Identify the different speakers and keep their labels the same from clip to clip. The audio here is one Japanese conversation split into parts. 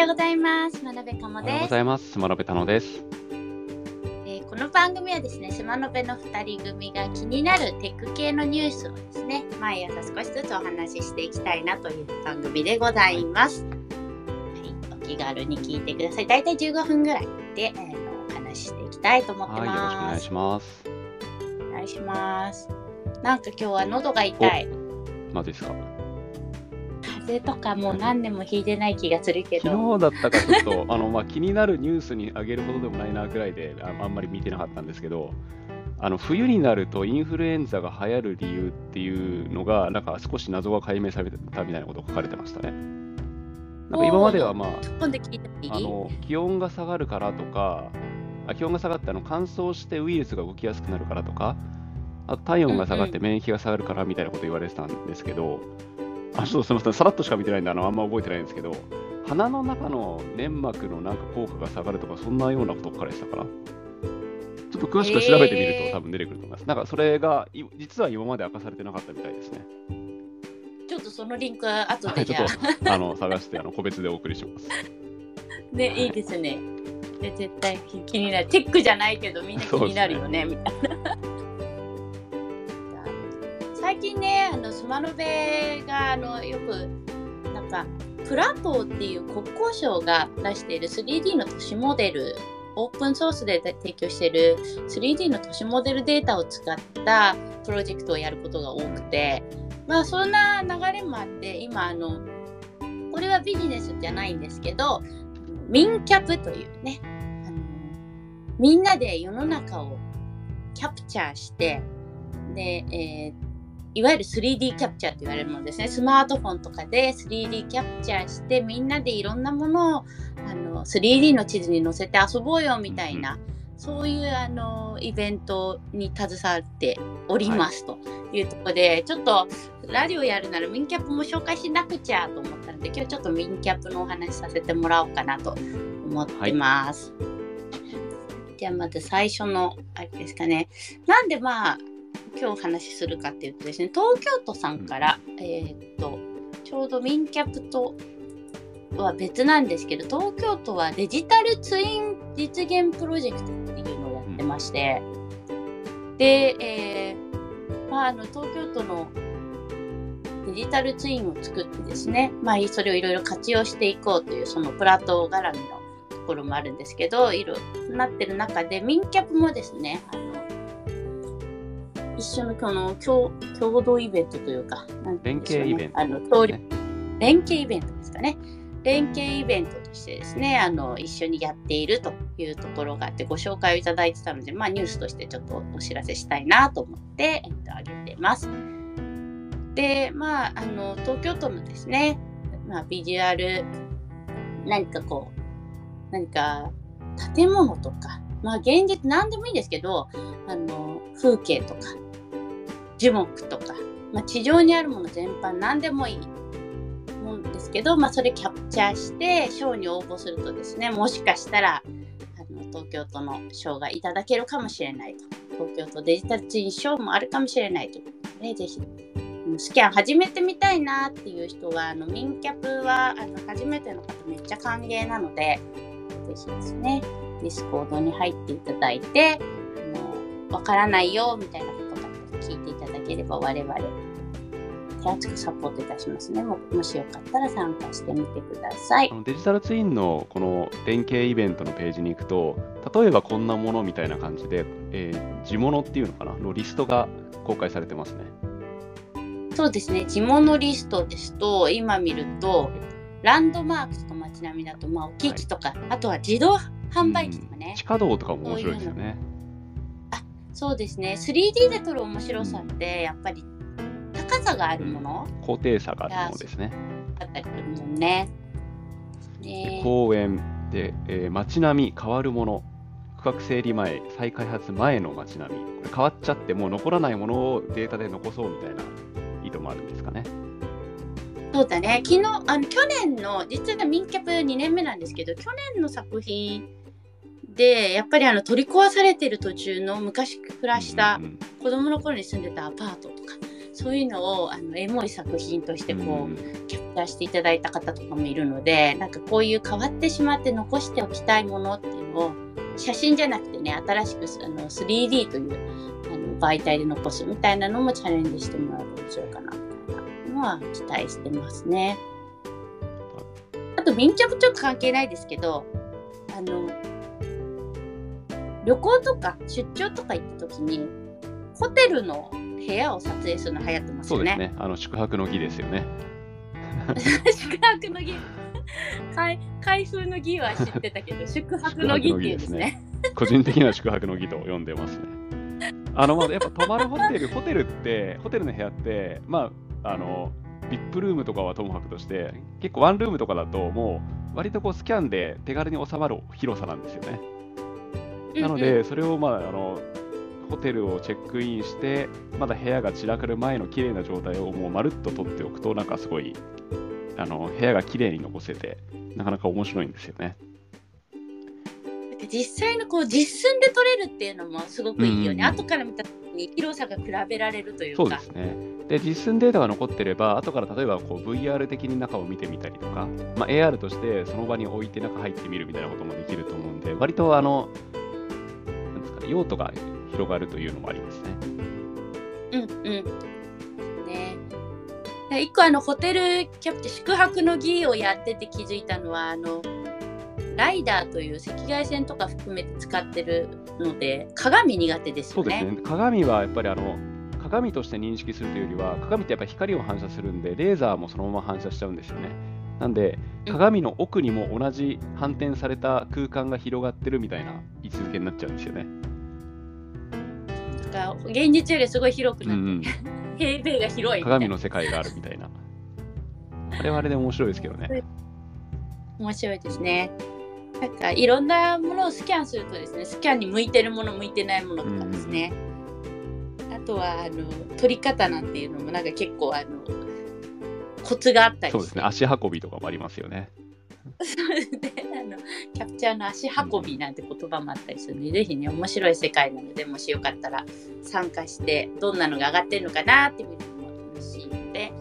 Speaker 1: ようございます。真鍋かも
Speaker 2: おはよう
Speaker 1: です。
Speaker 2: ございます。島辺太野です。
Speaker 1: えーこの番組はですね、島の辺の2人組が気になるテック系のニュースをですね、毎朝少しずつお話ししていきたいなという番組でございます。はい、お気軽に聞いてください。だいたい15分ぐらいで、えーお話ししていきたいと思って
Speaker 2: はい、よろしくお願い
Speaker 1: ます。
Speaker 2: します。
Speaker 1: お願いします。なんか今日は喉が痛い。
Speaker 2: まずですか？
Speaker 1: 風邪とかもう何年もひいてない気がするけど。
Speaker 2: 昨日だったかちょっと あのまあ気になるニュースに上げるほどでもないなぐらいでああんまり見てなかったんですけど。あの冬になるとインフルエンザが流行る理由っていうのがなんか少し謎が解明されたみたいなことが書かれてましたね。なんか今まではまああの気温が下がるからとか、あ気温が下がってあの乾燥してウイルスが動きやすくなるからとか、あと体温が下がって免疫が下がるからみたいなこと言われてたんですけど、あそうすみません、さらっとしか見てないんであのあんま覚えてないんですけど、鼻の中の粘膜のなんか効果が下がるとか、そんなようなこと書かれてたかな。ちょっと詳しく調べてみる
Speaker 1: へー
Speaker 2: と多分出てくると思います。なんかそれがい実は今まで明かされてなかったみたいですね。
Speaker 1: ちょっとそのリンクは後
Speaker 2: はい、
Speaker 1: でじゃ
Speaker 2: ちょっ
Speaker 1: あ。
Speaker 2: と あの探してあの個別でお送りします。
Speaker 1: ね、
Speaker 2: はい
Speaker 1: いいですね。で絶対気になる。テックじゃないけどみんな気になるよね、みたいな。最近ね、あのスマノベがあのよくなんかプラトーっていう国交省が出している 3D の都市モデルオープンソースで提供している 3D の都市モデルデータを使ったプロジェクトをやることが多くて、まあそんな流れもあって今あのこれはビジネスじゃないんですけど民キャプというねみんなで世の中をキャプチャーしてで、えーいわゆる 3D キャプチャーと言われるものですね。スマートフォンとかで 3D キャプチャーしてみんなでいろんなものをあの 3D の地図に載せて遊ぼうよみたいな、そういうあのイベントに携わっておりますとい。うところで、ちょっとラジオやるならミンキャップも紹介しなくちゃと思ったので今日ちょっとミンキャップのお話しさせてもらおうかなと思ってます。じゃあまず最初のあれですかね。なんでまあ今日お話しするかっていうとですね東京都さんから、えーっとちょうどミンキャップとは別なんですけど東京都はデジタルツイン実現プロジェクトっていうのをやってまして、で、えーまあ、あの東京都のデジタルツインを作ってですね、まあ、それをいろいろ活用していこうというそのプラトー絡みのところもあるんですけどいろいろなってる中でミンキャップもですねあの一緒のこの共共同イベントというか
Speaker 2: 連携イベント
Speaker 1: あの協力連携イベントですかね。連携イベントとしてですね、あの一緒にやっているというところがあって、ご紹介をいただいてたので、まあ、ニュースとしてちょっとお知らせしたいなと思って、えっと、あげてます。で、まあ、あの東京都のですね、まあ、ビジュアル、何かこう、何か建物とか、まあ、現実何でもいいんですけど、あの風景とか、樹木とか、まあ、地上にあるもの全般何でもいいもんですけど、まあ、それキャプチャーして賞に応募するとですねもしかしたらあの東京都の賞がいただけるかもしれないと。東京都デジタルツイン賞もあるかもしれないと。いうことで、ね、ぜひスキャン始めてみたいなっていう人はあのミンキャプはあの初めての方めっちゃ歓迎なのでぜひですね Discord に入っていただいてあのわからないよみたいな聞いていただければ我々手厚くサポートいたしますね。ももしよかったら参加してみてください
Speaker 2: デジタルツインのこの連携イベントのページに行くと、例えばこんなものみたいな感じで、えー地物っていうのかな？のリストが公開されてますね。
Speaker 1: そうですね、地物リストですと、今見ると、ランドマークとか街並みだと、まあ、機器とか、あとは自動販売機とかね、
Speaker 2: 地下道とかも面白いですよね。
Speaker 1: そうですね、3D で撮る面白さって、やっぱり高さがあるもの？
Speaker 2: 高低差があるものですね。
Speaker 1: だったりするもんね。ね
Speaker 2: 公園で、えー街並み変わるもの。区画整理前、再開発前の街並み。これ変わっちゃって、もう残らないものをデータで残そうみたいな意図もあるんですかね。
Speaker 1: そうだね、昨日、あの去年の、実は民キャプ2年目なんですけど、去年の作品で、やっぱりあの取り壊されてる途中の昔暮らした子供の頃に住んでたアパートとかそういうのをあのエモい作品としてこう、
Speaker 2: うん
Speaker 1: キャプチャーしていただいた方とかもいるのでなんかこういう変わってしまって残しておきたいものっていうのを写真じゃなくてね新しくあの 3D というあの媒体で残すみたいなのもチャレンジしてもらうと面白いかなみたいなのは期待してますね。あと民着ちょっと関係ないですけどあの旅行とか出張とか行った時にホテルの部屋を撮影するの流行ってますよね。
Speaker 2: そうですね。あの宿泊の儀ですよね。
Speaker 1: 宿泊の儀開開封の儀は知ってたけど 宿泊の儀っていうんですね。
Speaker 2: 個人的な宿泊の儀と呼んでますね。あの、まあ、やっぱ泊まるホテル、ホテルって、ホテルの部屋って、まあ、あの、VIP ルームとかはともかくとして、結構ワンルームとかだと、もう、割とこうスキャンで手軽に収まる広さなんですよね。なの
Speaker 1: うん
Speaker 2: で、それを、まあ、あの、ホテルをチェックインして、まだ部屋が散らかる前の綺麗な状態をもうまるっと取っておくと、なんかすごい、あの、部屋が綺麗に残せて、なかなか面白いんですよね。
Speaker 1: 実際のこう実寸で撮れるっていうのもすごくいいよね。
Speaker 2: うん
Speaker 1: 後から見た時に広さが比べられるというか。
Speaker 2: そうですね。で、実寸データが残ってれば、後から例えばこう VR 的に中を見てみたりとか、まあ、AR としてその場に置いて中入ってみるみたいなこともできると思うんで、割とあの、用途が広がるというのもありますね。
Speaker 1: うんうん。ね。で一個あのホテルキャプテン宿泊の儀をやってて気づいたのはあのライダーという赤外線とか含めて使ってるので鏡苦手ですよね。
Speaker 2: そうですね。鏡はやっぱりあの、鏡として認識するというよりは、鏡ってやっぱり光を反射するんで、レーザーもそのまま反射しちゃうんですよね。なんで、
Speaker 1: うん
Speaker 2: 鏡の奥にも同じ反転された空間が広がってるみたいな位置づけになっちゃうんですよね。
Speaker 1: だから現実よりすごい広くなって、
Speaker 2: うんうん。
Speaker 1: 平米が広い
Speaker 2: 鏡の世界があるみたいな。あれはあれで面白いですけどね。
Speaker 1: 面白いですね。なんかいろんなものをスキャンするとですねスキャンに向いてるもの向いてないものとかですね、あとはあの撮り方なんていうのもなんか結構あのコツがあったり
Speaker 2: そうですね。足運びとかもありますよね。
Speaker 1: そうですねキャプチャーの足運びなんて言葉もあったりするので、ぜひね面白い世界なのでもしよかったら参加してどんなのが上がってるのかなって見るのも楽しいので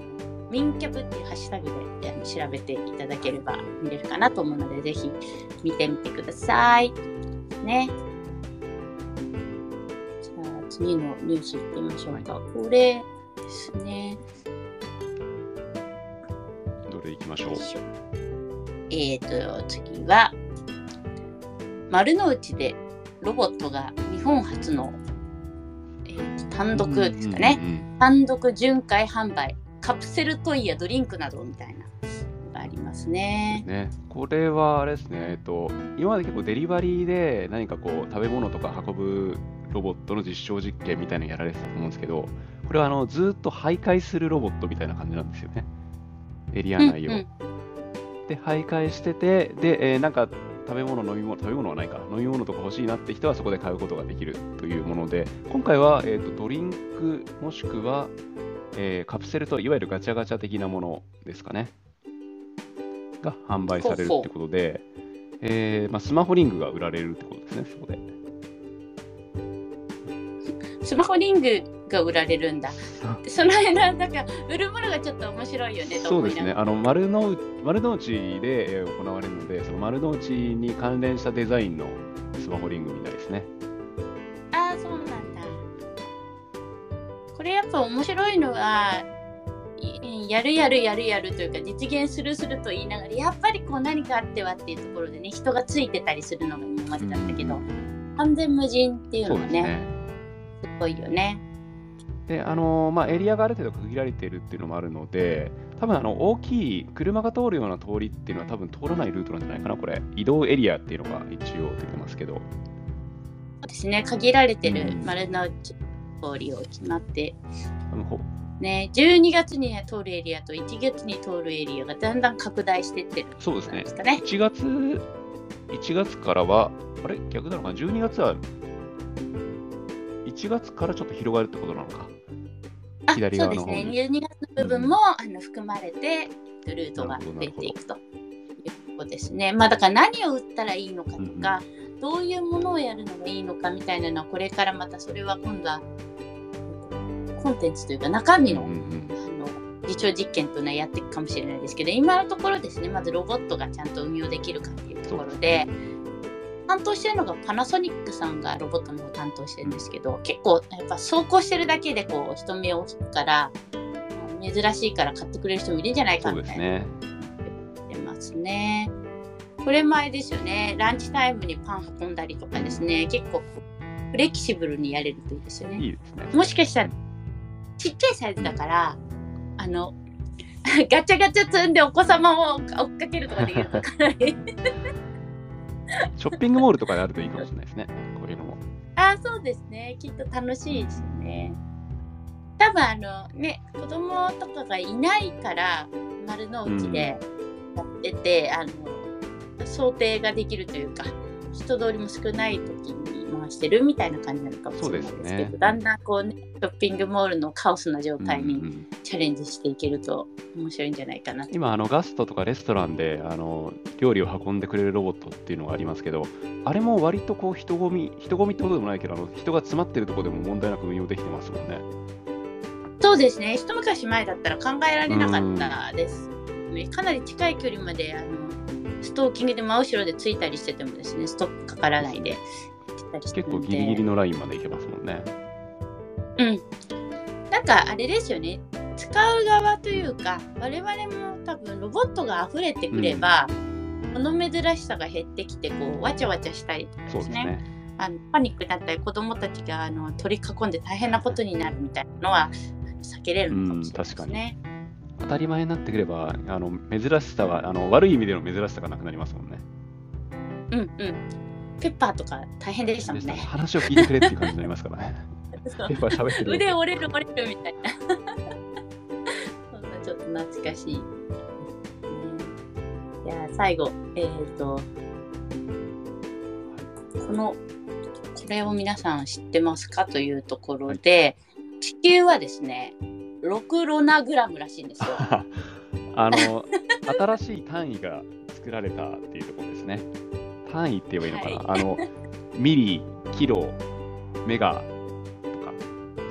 Speaker 1: 「ミンキャプ」っていうハッシュタグで調べていただければ見れるかなと思うのでぜひ見てみてください。ね。じゃあ次のニュースいってみましょうか。これですね。
Speaker 2: どれ行きましょう？
Speaker 1: えー、と次は丸の内でロボットが日本初の、えーと単独ですかね、
Speaker 2: うんうんうん
Speaker 1: 単独巡回販売カプセルトイやドリンクなどみたいなありますね。
Speaker 2: ね、これはあれですね、えっと、今まで結構デリバリーで何かこう食べ物とか運ぶロボットの実証実験みたいなのやられてたと思うんですけど、これはあのずっと徘徊するロボットみたいな感じなんですよね。エリア内を。
Speaker 1: うんうん
Speaker 2: で、徘徊してて、で、えーなんか食べ物、飲み物、食べ物はないか、飲み物とか欲しいなって人はそこで買うことができるというもので、今回は、えー、とドリンクもしくは、えーカプセルといわゆるガチャガチャ的なものですかね。が販売されるってことで、えーまあ、スマホリングが売られるってことですね、そこで。
Speaker 1: スマホリングが売られるんだ。でその辺のなんか売るものがちょっと面白いよねと
Speaker 2: そうですね。あの丸の内丸の内でえー行われるので、その丸の内に関連したデザインのスマホリングみたいですね。
Speaker 1: ああそうなんだ。これやっぱ面白いのがいやるやるやるやるというか実現するすると言いながらやっぱりこう何かあってはっていうところでね人がついてたりするのが今までだったけど、完全無人っていう
Speaker 2: そ
Speaker 1: のがね
Speaker 2: ね。
Speaker 1: すごいよね。
Speaker 2: で、あのまあ、エリアがある程度区切られているっていうのもあるので、多分あの大きい車が通るような通りっていうのは多分通らないルートなんじゃないかな、これ。移動エリアっていうのが一応出てますけど。
Speaker 1: そうですね限られてる
Speaker 2: うん
Speaker 1: 丸の内通りを決まって
Speaker 2: あのほ
Speaker 1: ね12月に通るエリアと1月に通るエリアがだんだん拡大してってる
Speaker 2: そうですね。1月、1月からは、あれ？逆なのかな ?12 月は、1月からちょっと広がるってことなのか。
Speaker 1: あ
Speaker 2: 左側
Speaker 1: そうですね。12月の部分も、あの含まれて、ルートが増えていくということですね。まあだから何を売ったらいいのかとか、どういうものをやるのがいいのかみたいなのは、これからまたそれは今度はコンテンツというか中身の,、
Speaker 2: うんうん
Speaker 1: あの実証実験というのはやっていくかもしれないですけど今のところですねまずロボットがちゃんと運用できるかっていうところで担当してるのがパナソニックさんがロボットの方を担当してるんですけど結構やっぱ走行してるだけでこう人目を引くから珍しいから買ってくれる人もいるんじゃないか
Speaker 2: そう
Speaker 1: みたいな
Speaker 2: ですね。
Speaker 1: 出ますね。これ前ですよね。ランチタイムにパン運んだりとかですね。結構フレキシブルにやれるといいですよね。
Speaker 2: いいですね。
Speaker 1: もしかしたらちっちゃいサイズだから、あの、ガチャガチャ積んでお子様を追っかけるとかできるとかなり。
Speaker 2: ショッピングモールとかであるといいかもしれないですね。こういうのも。
Speaker 1: あそうですね。きっと楽しいですよね。多分あのね、子供とかがいないから丸の内でやってて、あの想定ができるというか、人通りも少ない時に回してるみたいな感じなのかもしれないですけど、
Speaker 2: ね。
Speaker 1: だんだんこうね、ショッピングモールのカオスな状態にチャレンジしていけると面白いんじゃないかなと。
Speaker 2: 今あのガストとかレストランであの料理を運んでくれるロボットっていうのがありますけどあれも割とこう人混み人混みってことでもないけどあの人が詰まってるところでも問題なく運用できてますもんね。
Speaker 1: そうですね。一昔前だったら考えられなかったです、ね。かなり近い距離まであのストーキングで真後ろでついたりしててもですねストップかからないで
Speaker 2: 結構ギリギリのラインまでいけますもんね。
Speaker 1: うん。なんかあれですよね。使う側というか我々も多分ロボットが溢れてくれば、この珍しさが減ってきてこうわちゃわちゃしたりとかでね。
Speaker 2: そうですすね。
Speaker 1: あのパニックになったり子供たちがあの取り囲んで大変なことになるみたいなのは避けれるのかもしれないですね。
Speaker 2: 当たり前になってくればあの珍しさはあの悪い意味での珍しさがなくなりますもんね。
Speaker 1: うんうん。ペッパーとか大変でしたもんね。
Speaker 2: 話を聞いてくれっていう感じになりますからねペッパー喋ってる
Speaker 1: 腕折れる折れるみたいな。そんなちょっと懐かしい。ねじゃあ最後、えっ、と、この、これを皆さん知ってますかというところで、地球はですね、6ロナグラムらしいんですよ。
Speaker 2: あの新しい単位が作られたっていうところですね。単位って言えばいいのかな、あのミリ、キロ、メガとか、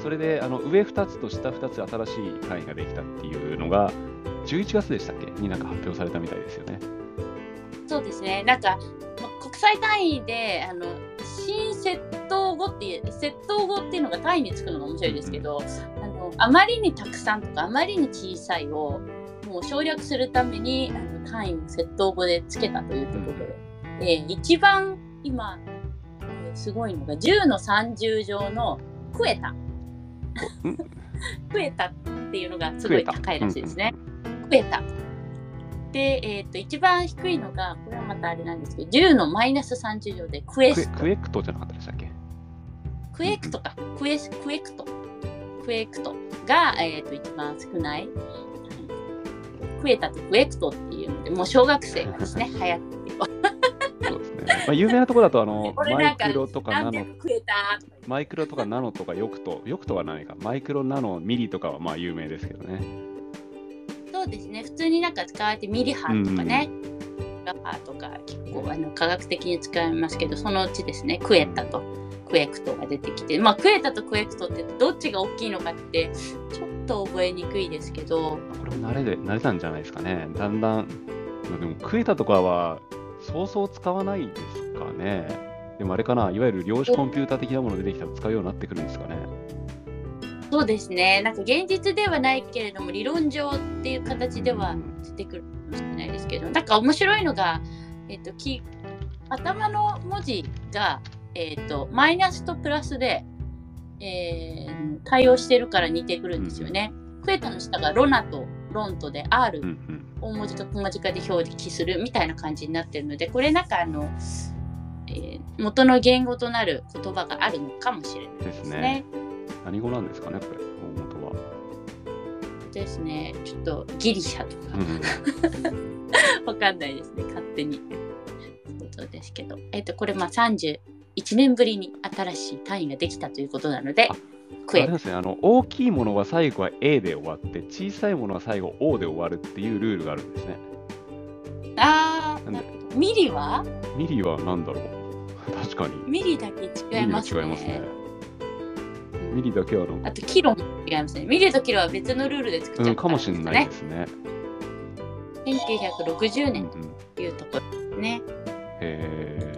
Speaker 2: それであの上2つと下2つ新しい単位ができたっていうのが、11月でしたっけ？になんか発表されたみたいですよね。
Speaker 1: そうですね。なんか、ま国際単位で、あの、新窃盗語っていう、窃盗語っていうのが単位につくのが面白いですけど、あの、あまりにたくさんとか、あまりに小さいを、もう省略するために、あの、単位を窃盗語でつけたというところで、で一番今、えーすごいのが、10の30乗のクエタ。クエタっていうのがすごい高いらしいですね。
Speaker 2: うん
Speaker 1: クエタ。で、えっ、と、一番低いのが、これはまたあれなんですけど、10のマイナス30乗でクエスト。
Speaker 2: クエクトじゃなかったでしたっけ？
Speaker 1: クエクトか。クエス、クエクト。クエクトが、えっ、と、一番少ない。クエタとクエクトっていうので、もう小学生がですね、流行ってる。
Speaker 2: そうですね。まあ、有名なところだとあの マイクロとかナノ。マイクロとかナノとかヨクト、ヨクトは何か、マイクロ、ナノ、ミリとかはまあ有名ですけどね。
Speaker 1: そうですね。普通になんか使われてミリ波とかね、ラパーとか結構あの科学的に使いますけど、そのうちですね、クエタとクエクトが出てきて、まあクエタとクエクトってどっちが大きいのかってちょっと覚えにくいですけど、
Speaker 2: これも慣れで、慣れたんじゃないですかね。だんだん、まあでもクエタとかはそうそう使わないですかね。でもあれかな、いわゆる量子コンピューター的なもの出てきたら使うようになってくるんですかね。
Speaker 1: そうですね、なんか現実ではないけれども、理論上っていう形では
Speaker 2: うん
Speaker 1: 出てくるかもしれないですけど、なんか面白いのが、えっと、き頭の文字が、えっと、マイナスとプラスで、えー対応してるから似てくるんですよね。クエタの下がロナとロントで R。大文字か小文字かで表記するみたいな感じになってるので、これなんかあの、えー元の言語となる言葉があるのかもしれないですね。
Speaker 2: ですね。何語なんですかね、これ、大元は。
Speaker 1: ですね。ちょっとギリシャとか
Speaker 2: うん
Speaker 1: わかんないですね、勝手に。そうですけど、えっ、と、これまあ31年ぶりに新しい単位ができたということなので
Speaker 2: あ、
Speaker 1: クエ
Speaker 2: あれですね、あの大きいものは最後は A で終わって、小さいものは最後 O で終わるっていうルールがあるんですね。
Speaker 1: あー
Speaker 2: なんで？
Speaker 1: ミリは？
Speaker 2: ミリは何だろう？確かに。
Speaker 1: ミリだけ違いますね。
Speaker 2: ミリは違いますね。
Speaker 1: う
Speaker 2: ミリとキロの。
Speaker 1: あとキロも違いますね。ミリとキロは別のルールで作っちゃった
Speaker 2: うん、かもしれない
Speaker 1: ね
Speaker 2: で。すね。
Speaker 1: 1960
Speaker 2: うん
Speaker 1: 年
Speaker 2: うん、
Speaker 1: というところですね。
Speaker 2: へ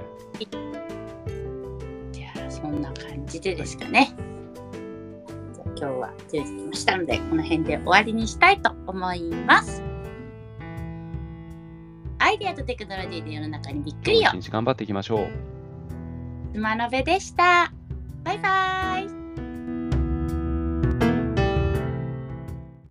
Speaker 1: じゃあそんな感じでですかね。じゃあ今日は出てきましたので、この辺で終わりにしたいと思います。アイデアとテクノロジーで世の中にびっく
Speaker 2: ー、
Speaker 1: りよ
Speaker 2: 今日も一。日頑張っていきましょう。
Speaker 1: スマノベでした。バイバイ。